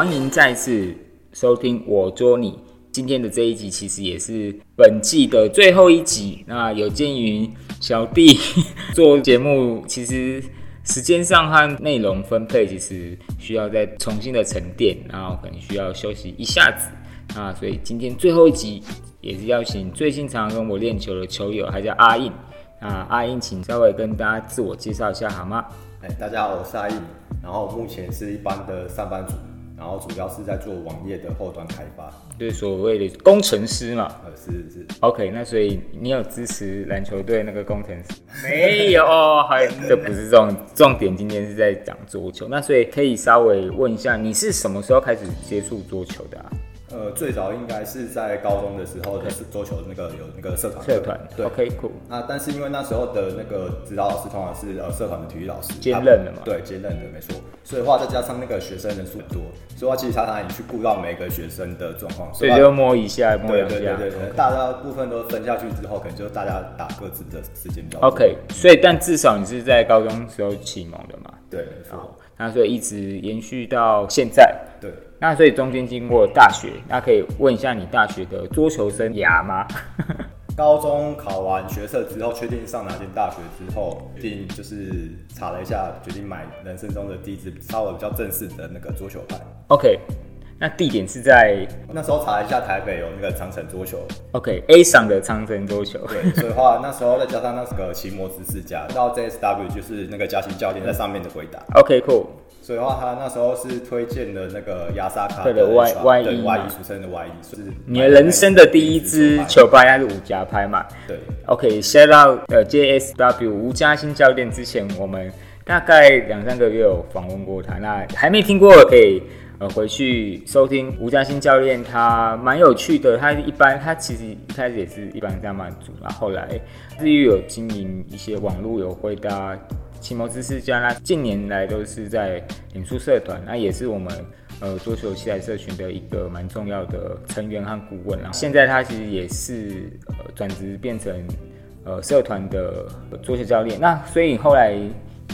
欢迎再次收听我捉你。今天的这一集其实也是本季的最后一集。那有鉴于小弟 做节目，其实时间上和内容分配其实需要再重新的沉淀，然后可能需要休息一下子。那所以今天最后一集也是邀请最近常跟我练球的球友，他叫阿印。那阿印，请稍微跟大家自我介绍一下好吗？哎，大家好，我是阿印，然后目前是一般的上班族，然后主要是在做网页的后端开发，就是所谓的工程师嘛。呃，是是。OK，那所以你有支持篮球队那个工程师？没有，还这不是重重点。今天是在讲桌球，那所以可以稍微问一下，你是什么时候开始接触桌球的啊？呃，最早应该是在高中的时候，的是桌球那个有那个社团。社团，对，OK，cool。那但是因为那时候的那个指导老师通常是呃社团的体育老师，兼任的嘛。对，兼任的没错。所以的话再加上那个学生人数多，所以话其实他常常也去顾到每个学生的状况。所以就摸一下，摸两下。对对对对，大家部分都分下去之后，可能就大家打各自的时间比较。OK，所以但至少你是在高中时候启蒙的嘛？对，没错。那所以一直延续到现在。对。那所以中间经过大学，那可以问一下你大学的桌球生涯吗？高中考完学测之后，确定上哪间大学之后，决定就是查了一下，决定买人生中的第一支稍微比较正式的那个桌球拍。OK，那地点是在那时候查一下台北有那个长城桌球。OK，A 赏的长城桌球。对，所以话那时候再加上那个奇摩知识家，到 JSW 就是那个嘉兴教练在上面的回答。OK，Cool。所以的话，他那时候是推荐的那个亚萨卡的 Y Y E Y 一俗称的 Y 一是你的人生的第一支球拍，还是五家拍嘛？对。OK，shout out 呃 J S W 吴嘉欣教练，之前我们大概两三个月有访问过他，那还没听过可以呃回去收听吴嘉欣教练，他蛮有趣的。他一般他其实一开始也是一般上班族，然后后来至于有经营一些网络有回答。奇摩知识家，那近年来都是在演出社团，那也是我们呃桌球器材社群的一个蛮重要的成员和顾问。然后现在他其实也是呃转职变成呃社团的桌球教练。那所以后来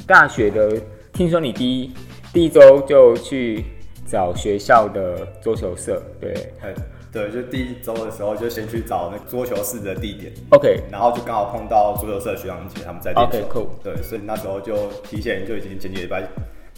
大学的，听说你第一第一周就去找学校的桌球社，对。对，就第一周的时候就先去找那桌球室的地点，OK，然后就刚好碰到桌球社学长姐他们在练球，OK，cool，对，所以那时候就提前就已经前几礼拜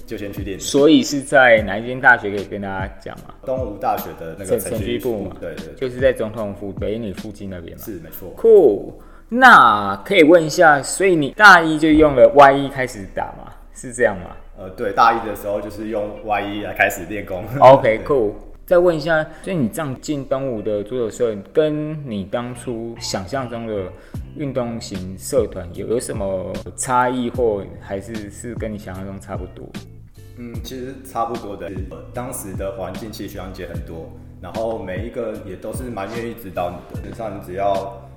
就先去练。所以是在哪一间大学可以跟大家讲吗？东吴大学的那个城区部嘛，对对，就是在总统府北女附近那边嘛，是没错。Cool，那可以问一下，所以你大一就用了 Y 一开始打嘛？是这样吗？呃，对，大一的时候就是用 Y 一来开始练功。OK，Cool。再问一下，所以你这样进东吴的足球社，跟你当初想象中的运动型社团有有什么差异，或还是是跟你想象中差不多？嗯，其实差不多的。当时的环境其实学长姐很多，然后每一个也都是蛮愿意指导你的。基本上你只要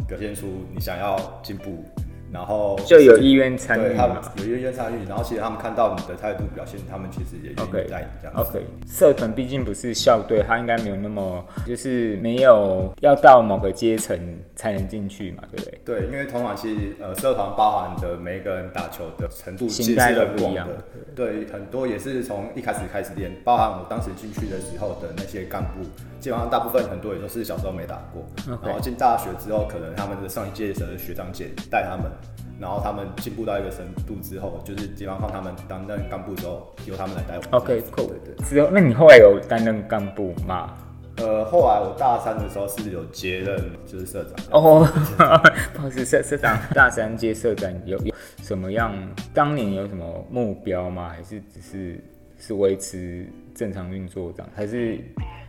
表现出你想要进步。然后就有意愿参与他们有意愿参与，然后其实他们看到你的态度表现，他们其实也愿意带你这样。OK，社团毕竟不是校队，他应该没有那么就是没有要到某个阶层才能进去嘛，对不对？对，因为通常其实呃社团包含的每一个人打球的程度其实是不一样的。对，很多也是从一开始开始练，包含我当时进去的时候的那些干部，基本上大部分很多也都是小时候没打过，然后进大学之后，可能他们的上一届的学长姐带他们。然后他们进步到一个深度之后，就是基本上放他们担任干部之后，由他们来带我。OK，cool。对对。之后，那你后来有担任干部吗？呃，后来我大三的时候是有接任，就是社长。哦，不好意思，社社长大三接社长有有什么样？当年有什么目标吗？还是只是是维持正常运作这样？还是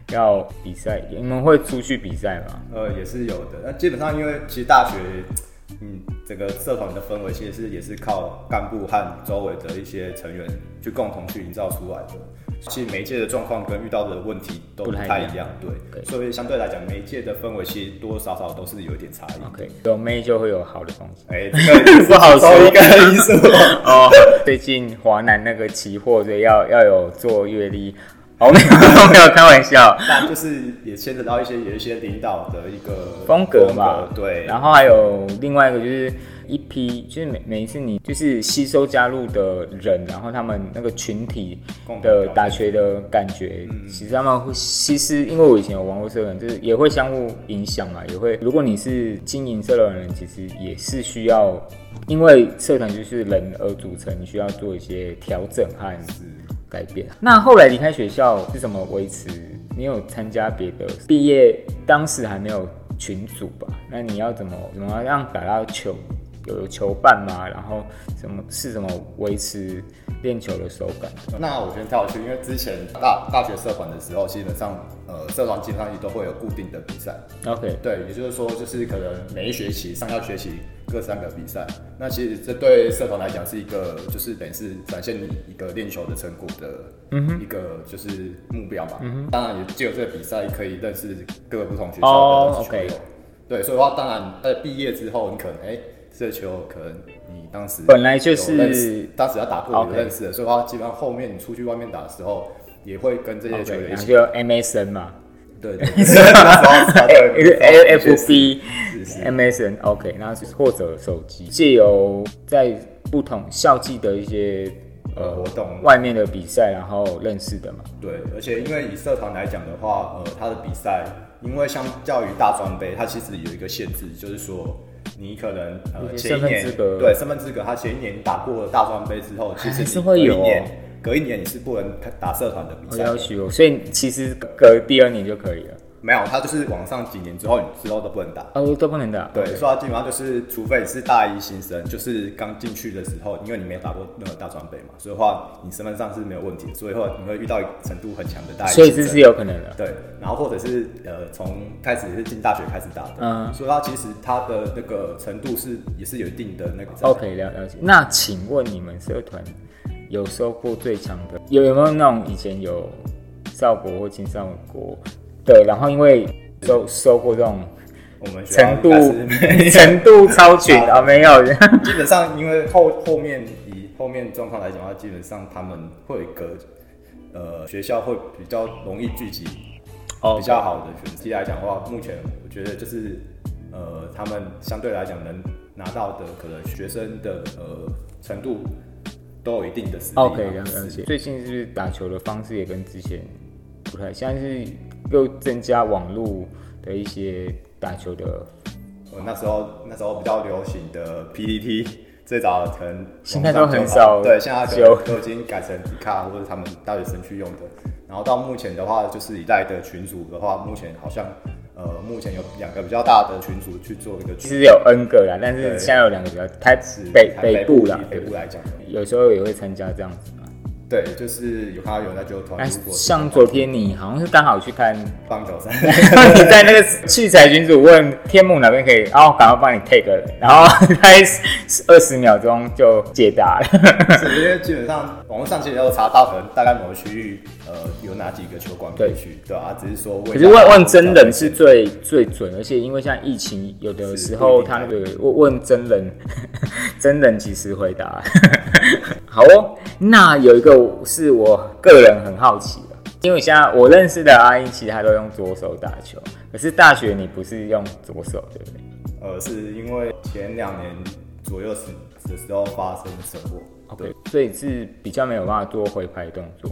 要比赛？你们会出去比赛吗？呃，也是有的。那基本上因为其实大学。嗯，整个社团的氛围其实是也是靠干部和周围的一些成员去共同去营造出来的。其实每一届的状况跟遇到的问题都不太一样，对。所以相对来讲，每一届的氛围其实多多少少都是有一点差异。OK，有妹就会有好的东西。哎，这个 不好说一个因素 哦。最近华南那个期货，所以要要有做阅历。没有 没有开玩笑，那就是也牵扯到一些有一些领导的一个风格嘛，对。然后还有另外一个就是一批，就是每每一次你就是吸收加入的人，然后他们那个群体的打拳的感觉，其实他们会其实因为我以前有玩过社团，就是也会相互影响嘛，也会如果你是经营社团的人，其实也是需要，因为社团就是人而组成，你需要做一些调整和改变。那后来离开学校是怎么维持？你有参加别的毕业？当时还没有群组吧？那你要怎么怎么让打到球有球伴吗？然后怎么是怎么维持练球的手感？那我先跳去，因为之前大大学社团的时候，基本上呃社团基本上都会有固定的比赛。OK，对，也就是说就是可能每一学期上下学期各三个比赛。那其实这对社团来讲是一个就是等于是展现你一个练球的成果的一个就是目标嘛。当然也只有这个比赛可以认识各个不同学校的球友。对，所以的话当然在毕业之后，你可能哎。这球可能你当时本来就是当时要打破有认识的，所以话基本上后面你出去外面打的时候，也会跟这些球员一起。就 MSN 嘛，对对，一个 LFB MSN OK，那或者手机借由在不同校际的一些呃活动、外面的比赛，然后认识的嘛。对，而且因为以社团来讲的话，呃，他的比赛因为相较于大专杯，它其实有一个限制，就是说。你可能呃前一年对身份资格，他前一年打过了大专杯之后，其实是会有，隔一年你是不能打社团的比赛，所以其实隔第二年就可以了。没有，他就是往上几年之后，你之后都不能打哦，都不能打。对，说他基本上就是，除非你是大一新生，就是刚进去的时候，因为你没有打过任何大专杯嘛，所以话你身份上是没有问题。所以话你会遇到程度很强的大一，所以这是有可能的。对，然后或者是呃从开始是进大学开始打的，嗯，所以他其实他的那个程度是也是有一定的那个。OK，了了解。那请问你们社团有收过最强的？有有没有那种以前有少国或青少国？对，然后因为收收过这种，我们程度程度超群啊，没有。基本上因为后后面以后面状况来讲的话，基本上他们会隔呃学校会比较容易聚集，比较好的选题来讲的话，目前我觉得就是呃他们相对来讲能拿到的可能学生的呃程度都有一定的实力。OK，了解。最近是不是打球的方式也跟之前不太像是？又增加网络的一些打球的，我，那时候那时候比较流行的 PPT，最早可能现在都很少，对，现在就都已经改成迪卡或者他们大学生去用的。然后到目前的话，就是一代的群组的话，目前好像呃，目前有两个比较大的群组去做一个，其实有 N 个啦，但是现在有两个比较，台北北部啦，北部来讲，有时候也会参加这样子。对，就是有看到有那就团。像昨天你好像是刚好去看棒球赛，你在那个器材群组问天幕哪边可以，然后赶快帮你 take，然后 开二十秒钟就解答了。因为基本上网络上其实有查到，可能大概某个区域呃有哪几个球馆可以去，对啊，只是说可是问问真人是最最准，而且因为像疫情，有的时候他那个问问真人，真人及时回答。好哦，那有一个。是我个人很好奇的，因为现在我认识的阿英，其实他都用左手打球。可是大学你不是用左手，对不对？呃，是因为前两年左右时的时候发生车祸，OK，所以是比较没有办法做挥拍动作。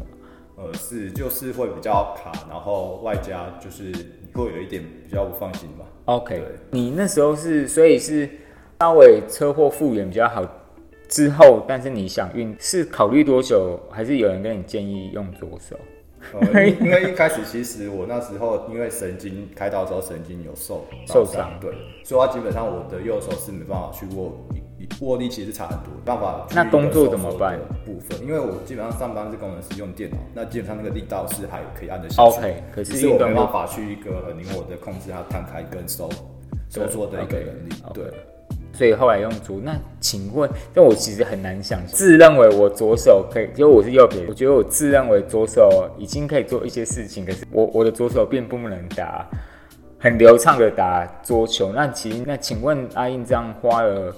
呃，是就是会比较卡，然后外加就是你会有一点比较不放心吧。OK，你那时候是所以是稍微车祸复原比较好。之后，但是你想运是考虑多久，还是有人跟你建议用左手？因为一开始其实我那时候因为神经开刀之后神经有受受伤，对，所以话基本上我的右手是没办法去握握力，其实差很多，办法。那工作怎么办？部分，因为我基本上上班是工程师，用电脑，那基本上那个力道是还可以按得下去。OK，可是我没办法去一个很灵活的控制它摊开跟收收缩的一个能力，对。所以后来用左，那请问，但我其实很难想，自认为我左手可以，因为我是右撇，我觉得我自认为左手已经可以做一些事情，可是我我的左手并不能打很流畅的打桌球。那其实，那请问阿印这样花了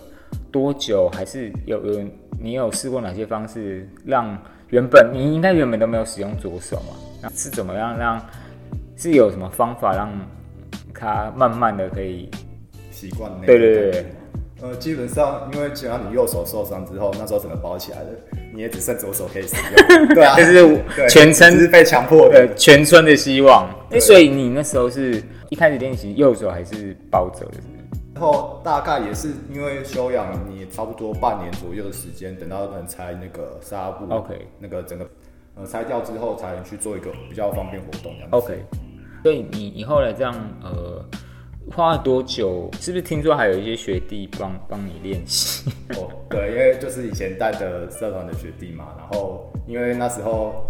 多久？还是有有你有试过哪些方式让原本你应该原本都没有使用左手嘛？那是怎么样让是有什么方法让他慢慢的可以习惯？对对对。呃，基本上因为只要你右手受伤之后，那时候整个包起来了，你也只剩左手可以使用。对啊，就是全村是被强迫的，全村的希望。哎，所以你那时候是一开始练习右手还是包着的？然后大概也是因为休养，你差不多半年左右的时间，等到能拆那个纱布，OK，那个整个呃拆掉之后，才能去做一个比较方便活动这样。OK，所以你你后来这样呃。花了多久？是不是听说还有一些学弟帮帮你练习？哦，对，因为就是以前带的社团的学弟嘛，然后因为那时候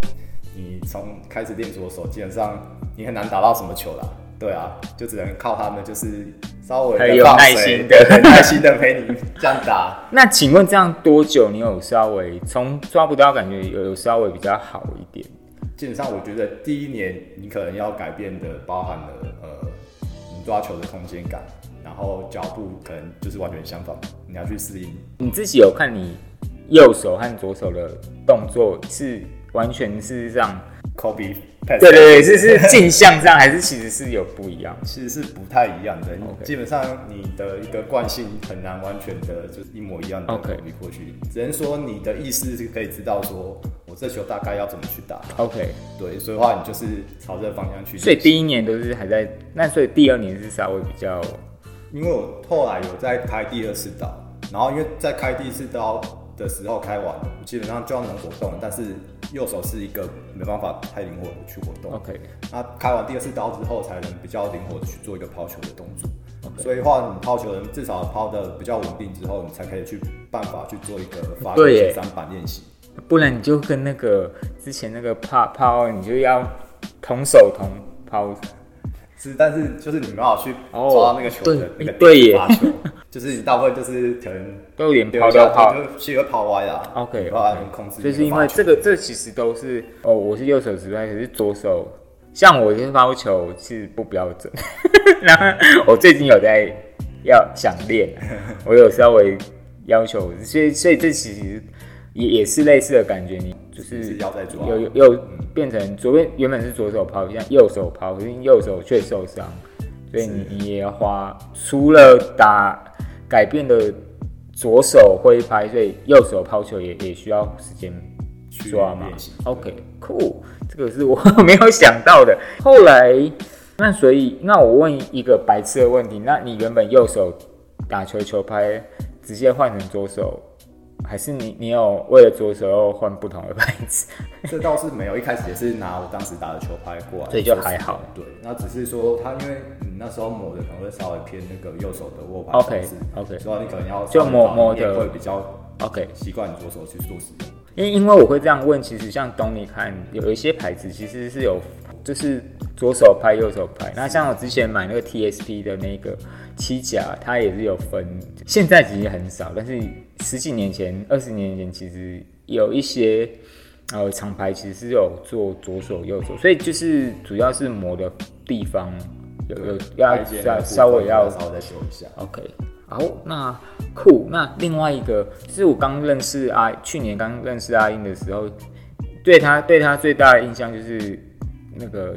你从开始练左手，基本上你很难打到什么球啦。对啊，就只能靠他们，就是稍微很有耐心的、很耐心的陪你 这样打。那请问这样多久？你有稍微从抓不到感觉有有稍微比较好一点？基本上我觉得第一年你可能要改变的包含了呃。抓球的空间感，然后脚步可能就是完全相反，你要去适应。你自己有看你右手和左手的动作是完全是让 copy？对对对，是是镜像这样，还是其实是有不一样？其实是不太一样的。基本上你的一个惯性很难完全的就是一模一样的 OK 过去，只能说你的意思是可以知道说我这球大概要怎么去打。OK，对，所以话你就是朝这个方向去。所以第一年都是还在，那所以第二年是稍微比较，因为我后来有在开第二次刀，然后因为在开第一次刀的时候开完，基本上就要能活动，但是。右手是一个没办法太灵活的去活动。OK，那开完第二次刀之后，才能比较灵活的去做一个抛球的动作。所以话，你抛球人至少抛的比较稳定之后，你才可以去办法去做一个发力三板练习。不然你就跟那个之前那个抛抛，你就要同手同抛。是，但是就是你没办法去抓那个球的那个对发球。就是你大部分就是可能都有点抛掉抛，就其实抛歪了。OK，把它控制。就是因为这个，这其实都是哦，我是右手直拍，可是左手像我这发球是不标准。然后我最近有在要想练，我有稍微要求，所以所以这其实也也是类似的感觉，你就是有有有变成左边原本是左手抛，现在右手抛，可是右手却受伤，所以你你也要花除了打。改变的左手挥拍，所以右手抛球也也需要时间抓嘛。OK，cool，这个是我 没有想到的。后来，那所以那我问一个白痴的问题：那你原本右手打球球拍，直接换成左手？还是你你有为了左手换不同的拍子？这倒是没有，一开始也是拿我当时打的球拍过来，所以就还好。对，那只是说他因为你那时候磨的可能会稍微偏那个右手的握拍，OK OK，所以你可能要就磨磨的会比较 OK，习惯左手去做使用。因因为我会这样问，其实像东尼看有一些牌子其实是有，就是左手拍右手拍。那像我之前买那个 TSP 的那个七甲，它也是有分，现在其实很少，但是。十几年前、二十年前，其实有一些呃厂牌其实是有做左手、右手，所以就是主要是磨的地方有有要要稍微要稍微再修一下。OK，好，那酷。那另外一个是我刚认识阿，去年刚认识阿英的时候，对他对他最大的印象就是那个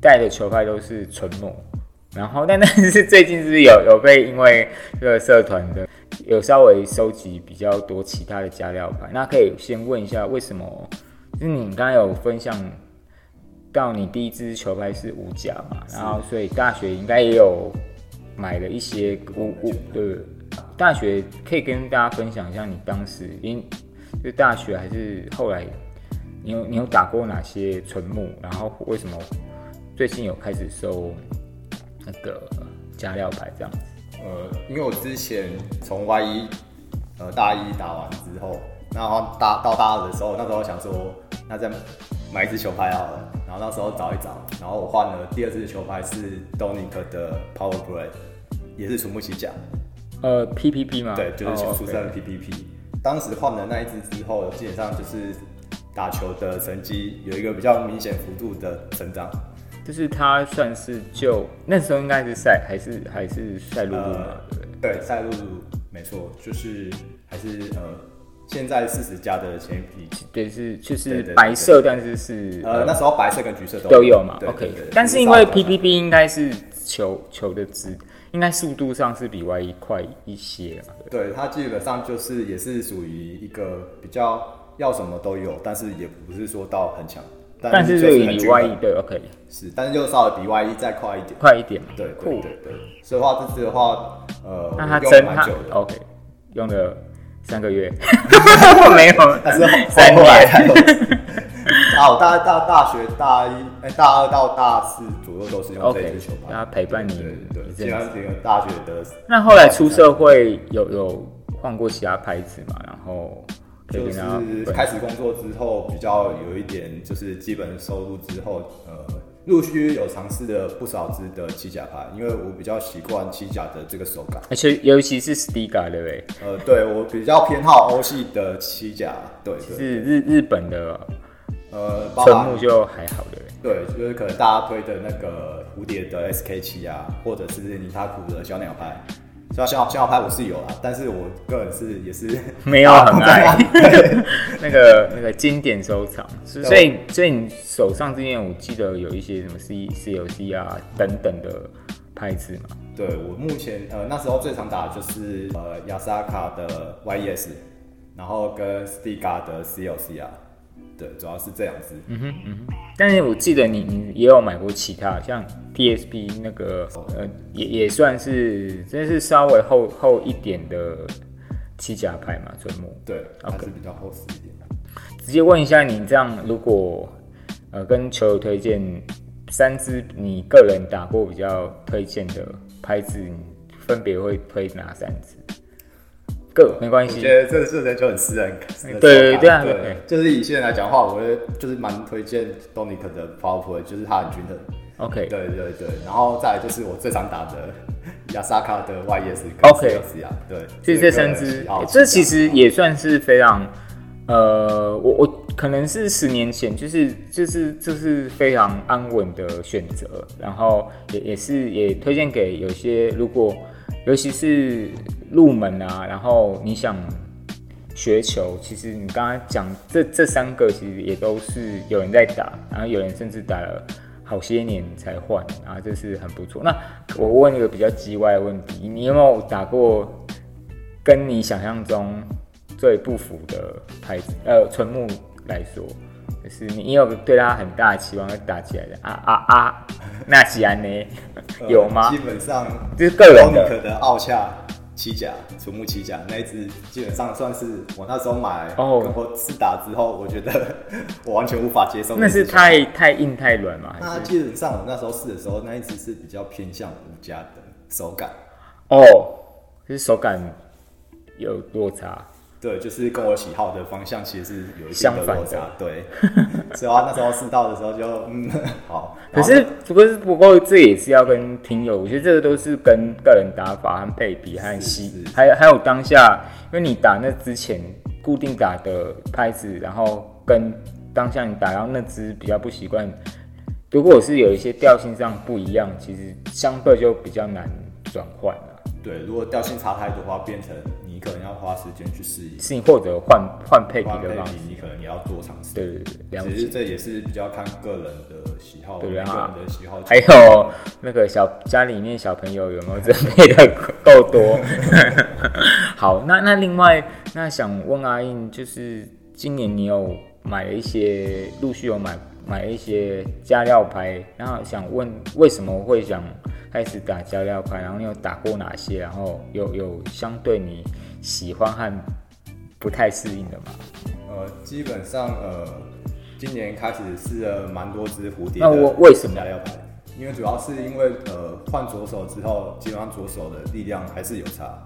带的球拍都是纯磨，然后但但是最近是有有被因为这个社团的。有稍微收集比较多其他的加料牌，那可以先问一下为什么？就是你刚刚有分享到你第一支球拍是五甲嘛，然后所以大学应该也有买了一些五五对，大学可以跟大家分享一下你当时因就大学还是后来你有你有打过哪些纯木，然后为什么最近有开始收那个加料牌这样子？呃，因为我之前从 Y 一呃大一打完之后，然后大到大二的时候，那时候想说，那再买一支球拍好了。然后那时候找一找，然后我换了第二支球拍是 Donic 的 Power Play，也是纯木起甲。呃，PPP 吗？对，就是出生的 PPP。当时换了那一支之后，基本上就是打球的成绩有一个比较明显幅度的成长。就是他算是就那时候应该是赛还是还是赛璐璐嘛？对，赛璐璐没错，就是还是呃，现在四十加的前一批，对，是就是白色，但是是呃那时候白色跟橘色都有嘛？OK，但是因为 PPP 应该是球球的值，应该速度上是比 Y 一快一些啊。对，它基本上就是也是属于一个比较要什么都有，但是也不是说到很强。但是就是比 Y 一对 OK 是，但是就稍微比 Y 一再快一点，快一点嘛。对对对对，所以话这次的话，呃，那它用真它蛮久的，OK 用了三个月，没有但是 三后来年。才有。啊，我大大大学大一、哎大二到大四左右都是用这支球拍，它陪伴你对对对，一阵子。基本上整个大学的那后来出社会有有换过其他牌子嘛？然后就是开始工作之后，比较有一点就是基本收入之后，呃，陆续有尝试了不少支的七甲牌，因为我比较习惯七甲的这个手感。而且尤其是 Stiga 对不对？呃，对我比较偏好欧系的七甲，对对，是日日本的呃，包含纯木就还好对不对？对，就是可能大家推的那个蝴蝶的 SK 七啊，或者是尼塔库的小鸟拍。虽然小鸟小鸟拍我是有啦，但是我个人是也是 没有很爱 那个那个经典收藏，所以所以你手上这件我记得有一些什么 C CLC 啊等等的牌子嘛。对我目前呃那时候最常打的就是呃雅萨卡的 YES，然后跟 Stiga 的 CLC 啊，对，主要是这样子。嗯哼嗯哼，但是我记得你你也有买过其他，像 TSP 那个呃也也算是真是稍微厚厚一点的七甲牌嘛，纯木。对，它 OK 是比较厚实一点。直接问一下你，这样如果呃跟球友推荐三支你个人打过比较推荐的拍子，你分别会推哪三支？个没关系。我觉，得这个事情就很私人，对对啊对。对。就是以现在来讲的话，我觉得就是蛮推荐 Donic 的 PowerPoint，就是它很均衡。OK 对对对，然后再来就是我最常打的雅萨卡的 YES 跟 OK 对，就是这三支。这其实也算是非常，呃，我我可能是十年前，就是就是就是非常安稳的选择，然后也也是也推荐给有些如果尤其是入门啊，然后你想学球，其实你刚刚讲这这三个其实也都是有人在打，然后有人甚至打了。好些年才换，啊，这是很不错。那我问一个比较叽歪的问题，你有没有打过跟你想象中最不符的牌子？呃，纯木来说，就是你有对他很大的期望要打起来的啊啊啊！那吉安呢？呃 有吗基？本上就是个人的的奥恰七甲楚木七甲那一只，基本上算是我那时候买，哦跟我试打之后，我觉得我完全无法接受那是太太硬太软嘛？那基本上我那时候试的时候，那一只是比较偏向无加的手感，哦，就是手感有落差。对，就是跟我喜好的方向其实是有一定相反的的落差，对。所以啊，那时候试到的时候就嗯好，可是，不过是不过这也是要跟听友，我觉得这个都是跟个人打法和配比和是吸，还有还有当下，因为你打那之前固定打的拍子，然后跟当下你打到那支比较不习惯，如果是有一些调性上不一样，其实相对就比较难转换了。对，如果调性差太多的话，变成你可能要花时间去适应，是你或者换换配比的方式，你可能也要做尝试。对对对。其实这也是比较看个人的喜好，对每个啊人的喜好。还有那个小家里面小朋友有没有准备的够多？好，那那另外那想问阿印，就是今年你有买了一些，陆续有买买了一些加料牌，然后想问为什么会想开始打加料牌，然后你有打过哪些，然后有有相对你喜欢和不太适应的吗？呃，基本上呃，今年开始试了蛮多只蝴蝶的。那我为什么？因为主要是因为呃换左手之后，基本上左手的力量还是有差，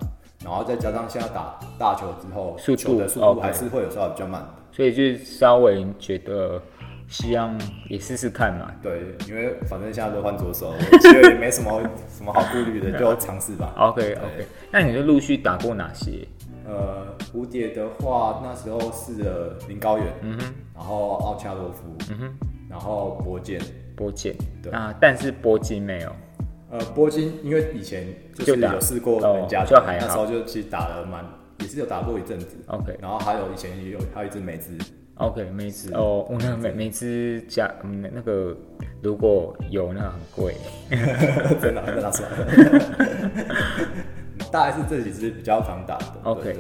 然后再加上现在打大球之后，速度球的速度还是会有稍微比较慢的。所以就稍微觉得希望也试试看嘛。对，因为反正现在都换左手，我觉得也没什么什么好顾虑的，就尝试吧。OK OK，那你就陆续打过哪些？呃，蝴蝶的话，那时候试了林高远，嗯哼，然后奥恰洛夫，嗯哼，然后波剑。波剑，对啊，但是波金没有。呃，波金因为以前就就是有试过哦人家的，就还好那时候就其实打了蛮，也是有打过一阵子。OK，然后还有以前也有还有一只美姿，OK，梅子哦，我那梅梅子加嗯那个如果有那很贵，真的真的是，大概是这几只比较常打的。OK。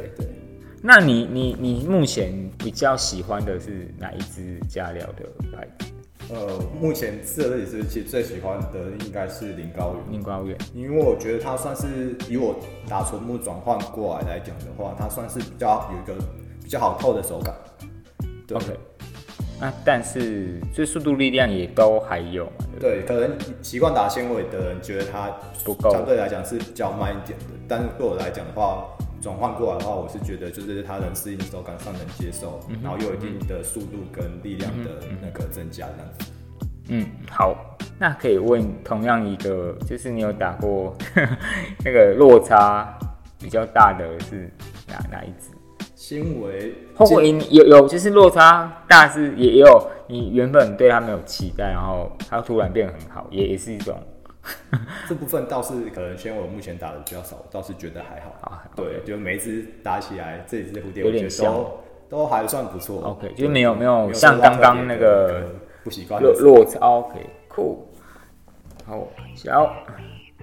那你你你目前比较喜欢的是哪一支加料的牌子？呃，目前这几只其实最喜欢的应该是林高远。林高远，因为我觉得它算是以我打纯木转换过来来讲的话，它算是比较有一个比较好透的手感。OK，那但是这速度力量也都还有嘛？对，可能习惯打纤维的人觉得它不够，相对来讲是比较慢一点的。但是对我来讲的话，转换过来的话，我是觉得就是它能适应手感上能接受，然后又有一定的速度跟力量的那个增加这样子。嗯，好，那可以问同样一个，就是你有打过 那个落差比较大的是哪哪一支？纤维后悔有有就是落差大是也有你原本对它没有期待，然后它突然变得很好，也也是一种。这部分倒是可能纤维目前打的比较少，倒是觉得还好啊。对，就每一只打起来，这只蝴蝶有点像，都还算不错。OK，就是没有没有像刚刚那个不习惯落落差。OK，Cool。好，小，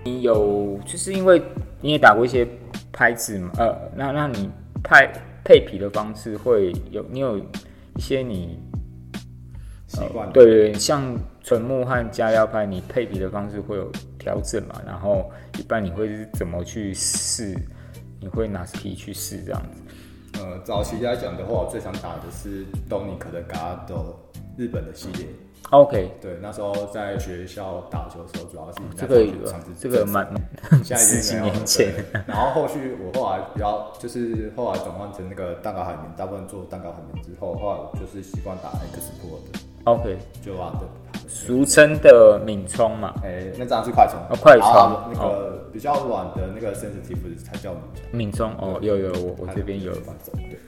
你有就是因为你也打过一些拍子嘛？呃，那那你拍配皮的方式会有你有一些你习惯？对对，像。纯木和加料派，你配皮的方式会有调整嘛？然后一般你会是怎么去试？你会拿皮去试这样子？呃，早期来讲的话，我最常打的是东尼可的 Gado 日本的系列。OK，对，那时候在学校打球的时候，主要是这个这个蛮 十几年前。然后后续我后来比较就是后来转换成那个蛋糕海绵，大部分做蛋糕海绵之后，后来就是习惯打 X Pro 的。OK，就啊的。俗称的敏冲嘛，哎，那张是快充，哦，快充，那个比较软的那个 sensitive 才叫敏冲。哦，有有，我我这边有对。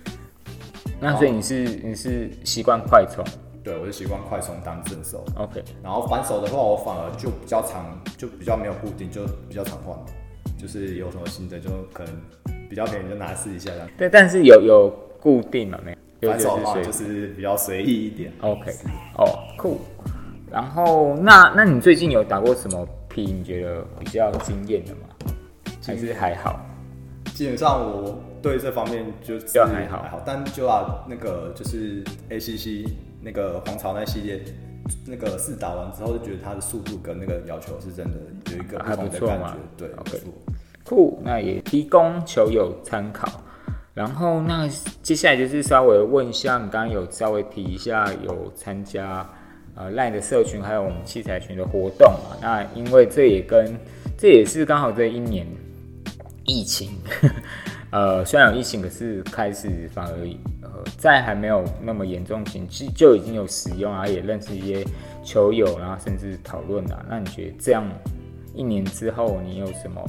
那所以你是你是习惯快充？对，我就习惯快充当正手。OK，然后反手的话，我反而就比较常，就比较没有固定，就比较常换。就是有什么新的，就可能比较便宜就拿来试一下这样。对，但是有有固定嘛？没有，反手的话就是比较随意一点。OK，哦，Cool。然后，那那你最近有打过什么 P？？你觉得比较惊艳的吗？还是还好？基本上我对这方面就还好，还好。但就啊，那个就是 ACC 那个黄巢那系列，那个试打完之后就觉得它的速度跟那个要求是真的有一个还不错嘛。对，OK，酷。那也提供球友参考。然后，那接下来就是稍微问一下，你刚刚有稍微提一下有参加。呃，赖的社群还有我们器材群的活动嘛？那因为这也跟这也是刚好这一年疫情，呃，虽然有疫情，可是开始反而在还没有那么严重前，其就已经有使用啊，也认识一些球友，然后甚至讨论啊。那你觉得这样一年之后，你有什么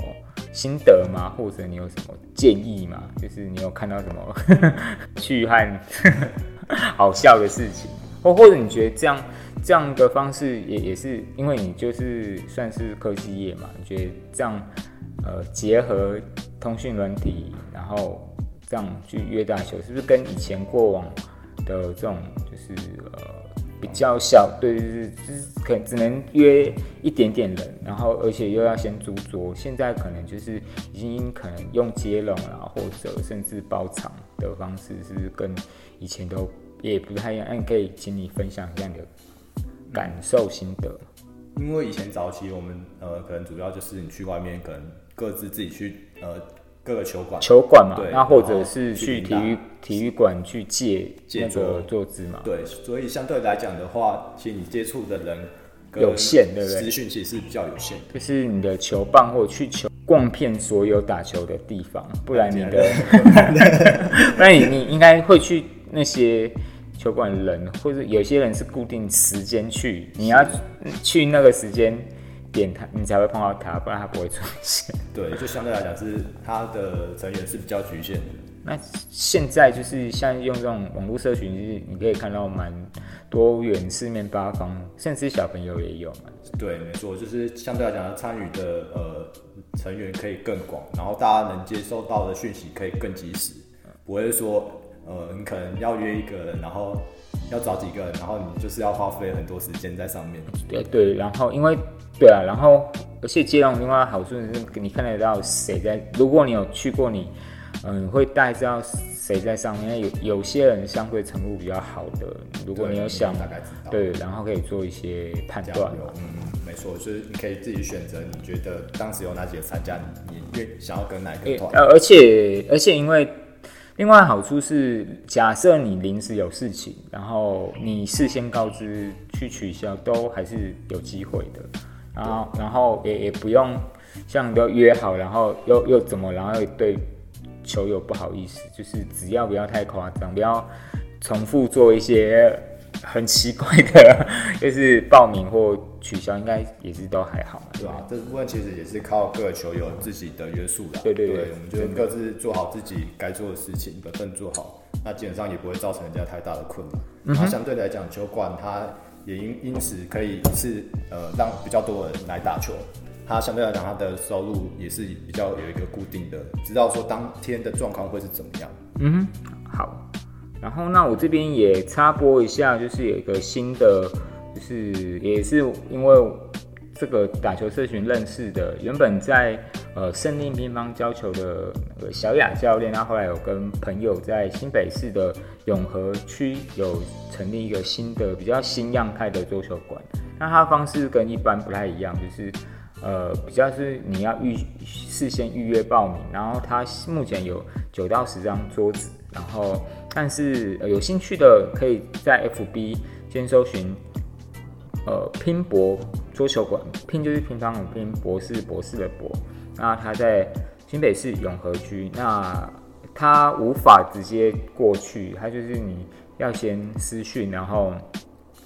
心得吗？或者你有什么建议吗？就是你有看到什么 去和 好笑的事情，或或者你觉得这样？这样的方式也也是因为你就是算是科技业嘛，你觉得这样呃结合通讯软体，然后这样去约打球，是不是跟以前过往的这种就是呃比较小，对对对，就是可能只能约一点点人，然后而且又要先租桌，现在可能就是已经可能用接龙啊，或者甚至包场的方式，是不是跟以前都也不太一样？那可以请你分享一下你的。感受心得，因为以前早期我们呃可能主要就是你去外面可能各自自己去呃各个球馆。球馆嘛，那或者是去体育体育馆去借借个坐姿嘛，对，所以相对来讲的话，其实你接触的人有限，对不对？资讯其实是比较有限，就是你的球棒或去球逛遍所有打球的地方，不然你的，不然你你应该会去那些。球馆人，或者有些人是固定时间去，你要去那个时间点，他你才会碰到他，不然他不会出现。对，就相对来讲是他的成员是比较局限的。那现在就是像用这种网络社群，就是你可以看到蛮多元、四面八方，甚至小朋友也有嘛。对，没错，就是相对来讲，参与的呃成员可以更广，然后大家能接收到的讯息可以更及时，不会说。呃，你可能要约一个人，然后要找几个人，然后你就是要花费很多时间在上面。对对，然后因为对啊，然后而且接龙另外好处是，你看得到谁在。如果你有去过，你嗯会大概知道谁在上面。有有些人相对程度比较好的，如果你有想大概知道，对，然后可以做一些判断。嗯，没错，就是你可以自己选择，你觉得当时有哪几个参加，你越想要跟哪个团。呃，而且而且因为。另外好处是，假设你临时有事情，然后你事先告知去取消，都还是有机会的。然后，然后也也不用像都约好，然后又又怎么，然后对球友不好意思，就是只要不要太夸张，不要重复做一些。很奇怪的，就是报名或取消，应该也是都还好，对吧？这部分其实也是靠各个球友自己的约束的。对对对，我们就各自做好自己该做的事情，本分做好，那基本上也不会造成人家太大的困难。那相对来讲，球馆它也因因此可以是呃让比较多人来打球，他相对来讲他的收入也是比较有一个固定的，知道说当天的状况会是怎么样。嗯哼，好。然后，那我这边也插播一下，就是有一个新的，就是也是因为这个打球社群认识的，原本在呃胜利乒乓教球的小雅教练，他后来有跟朋友在新北市的永和区有成立一个新的比较新样态的桌球馆。那他方式跟一般不太一样，就是呃比较是你要预事先预约报名，然后他目前有九到十张桌子，然后。但是有兴趣的可以在 FB 先搜寻，呃，拼搏桌球馆，拼就是乒乓的拼，博士博士的博。那他在新北市永和区，那他无法直接过去，他就是你要先私讯，然后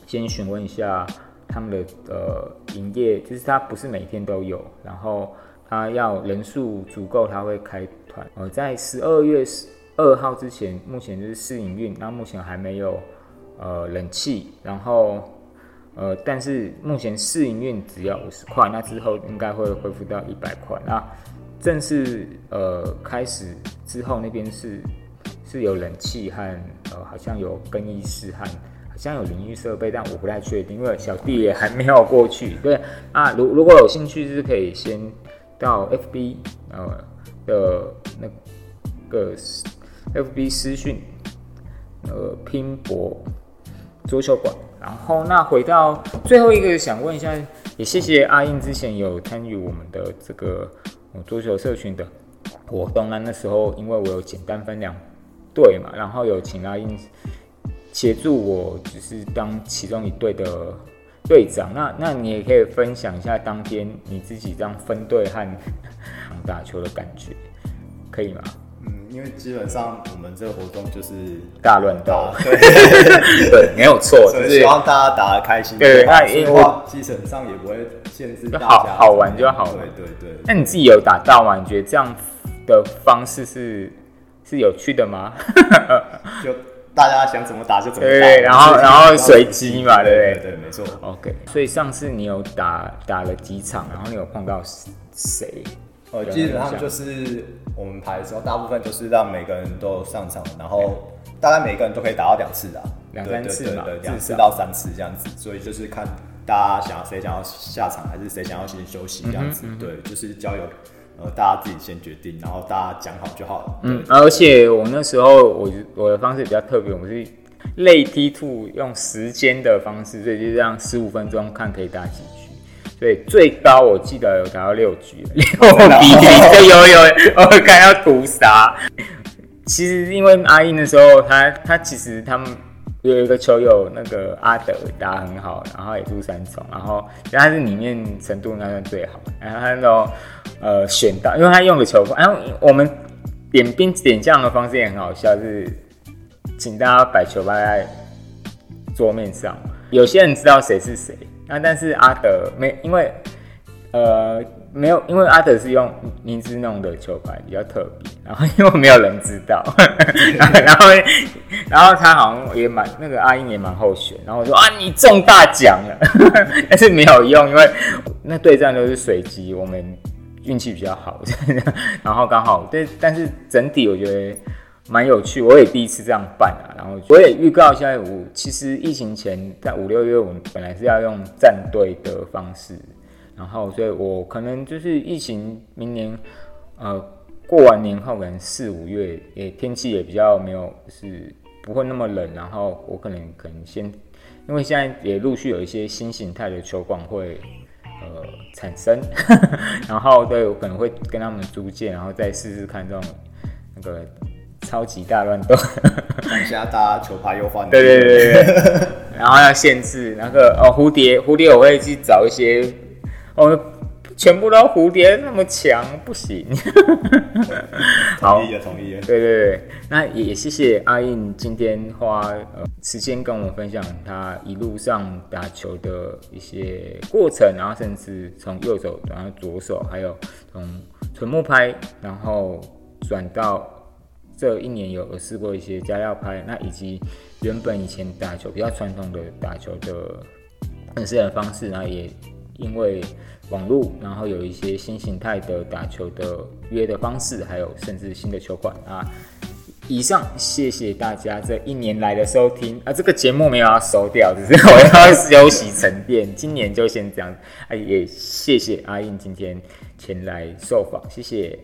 先询问一下他们的呃营业，就是他不是每天都有，然后他要人数足够，他会开团。呃，在十二月十。二号之前，目前就是试营运，那目前还没有呃冷气，然后呃，但是目前试营运只要五十块，那之后应该会恢复到一百块。那正式呃开始之后，那边是是有冷气和呃好像有更衣室和好像有淋浴设备，但我不太确定，因为小弟也还没有过去。对啊，如如果有兴趣，是可以先到 FB 呃的那个。F B 私讯，呃，拼搏桌球馆。然后，那回到最后一个，想问一下，也谢谢阿英之前有参与我们的这个桌球社群的活动。那那时候，因为我有简单分两队嘛，然后有请阿英协助我，只是当其中一队的队长。那那你也可以分享一下当天你自己这样分队和打球的感觉，可以吗？因为基本上我们这个活动就是大乱斗，对 对，没有错，就是希望大家打得开心。对，那因为基本上也不会限制大家，好好玩就好。对对对。那你自己有打到吗？你觉得这样的方式是是有趣的吗？就大家想怎么打就怎么打，对，然后然后随机嘛，对不对？对，没错。OK。所以上次你有打打了几场，然后你有碰到谁？呃，基本上就是我们排的时候，大部分就是让每个人都上场，然后大概每个人都可以打到两次的，两三次嘛，两次到三次这样子。所以就是看大家想要谁想要下场，还是谁想要先休息这样子。对，就是交由呃大家自己先决定，然后大家讲好就好了。嗯，而且我那时候我我的方式比较特别，我是类 T two 用时间的方式，所以就这样十五分钟看可以打几局。对，最高我记得有达到六局，六比零，有有，我看要屠杀。其实因为阿英的时候，他他其实他们有一个球友，那个阿德打很好，然后也入三重，然后他是里面程度应该算最好。然后他都呃选到，因为他用的球风，然后我们点兵点将的方式也很好笑，是请大家摆球摆在桌面上，有些人知道谁是谁。那但是阿德没，因为呃没有，因为阿德是用明知弄的球拍比较特别，然后因为没有人知道，然后 然后他好像也蛮那个阿英也蛮候选，然后我说啊你中大奖了，但是没有用，因为那对战都是随机，我们运气比较好，然后刚好对，但是整体我觉得蛮有趣，我也第一次这样办啊。然后我也预告一下，我其实疫情前在五六月，我们本来是要用战队的方式，然后所以我可能就是疫情明年呃过完年后，可能四五月也天气也比较没有是不会那么冷，然后我可能可能先，因为现在也陆续有一些新形态的球馆会呃产生，然后对我可能会跟他们租借，然后再试试看这种那个。超级大乱斗，看一下大家球拍又换。对对对对，然后要限制那个哦蝴蝶，蝴蝶我会去找一些哦，全部都蝴蝶那么强不行。同意了，同意了。对对对，那也谢谢阿印今天花呃时间跟我们分享他一路上打球的一些过程，然后甚至从右手转到左手，还有从纯木拍，然后转到。这一年有试过一些加料拍，那以及原本以前打球比较传统的打球的很私人方式，然后也因为网络，然后有一些新形态的打球的约的方式，还有甚至新的球馆啊。以上谢谢大家这一年来的收听啊，这个节目没有要收掉，只是我要休息沉淀，今年就先这样。啊，也谢谢阿印今天前来受访，谢谢。